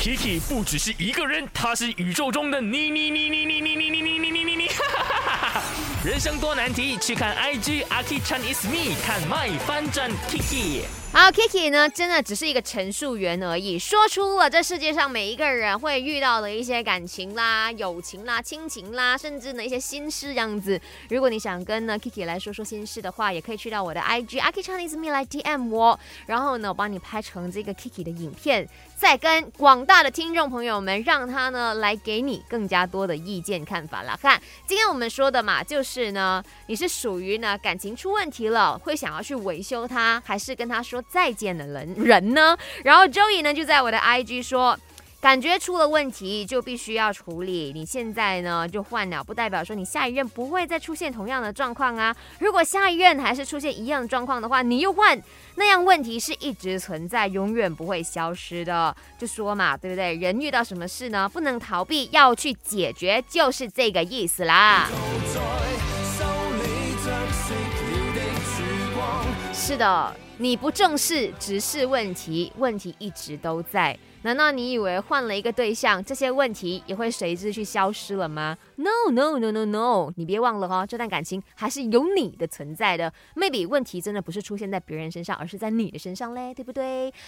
Kiki 不只是一个人，他是宇宙中的你你你你你你你你你你你你你，人生多难题，去看 IG Aki Chan is me，看 My 翻转 Kiki。好，Kiki 呢，真的只是一个陈述员而已，说出了这世界上每一个人会遇到的一些感情啦、友情啦、亲情啦，甚至呢一些心事这样子。如果你想跟呢 Kiki 来说说心事的话，也可以去到我的 IG Aki Chinese Me 来 DM 我，然后呢，我帮你拍成这个 Kiki 的影片，再跟广大的听众朋友们，让他呢来给你更加多的意见看法啦。看，今天我们说的嘛，就是呢，你是属于呢感情出问题了，会想要去维修它，还是跟他说说？再见的人人呢？然后 Joey 呢就在我的 IG 说，感觉出了问题就必须要处理。你现在呢就换了，不代表说你下一任不会再出现同样的状况啊。如果下一任还是出现一样的状况的话，你又换，那样问题是一直存在，永远不会消失的。就说嘛，对不对？人遇到什么事呢，不能逃避，要去解决，就是这个意思啦。是的。你不正视，直视问题，问题一直都在。难道你以为换了一个对象，这些问题也会随之去消失了吗？No No No No No！你别忘了哦，这段感情还是有你的存在的。Maybe 问题真的不是出现在别人身上，而是在你的身上嘞，对不对？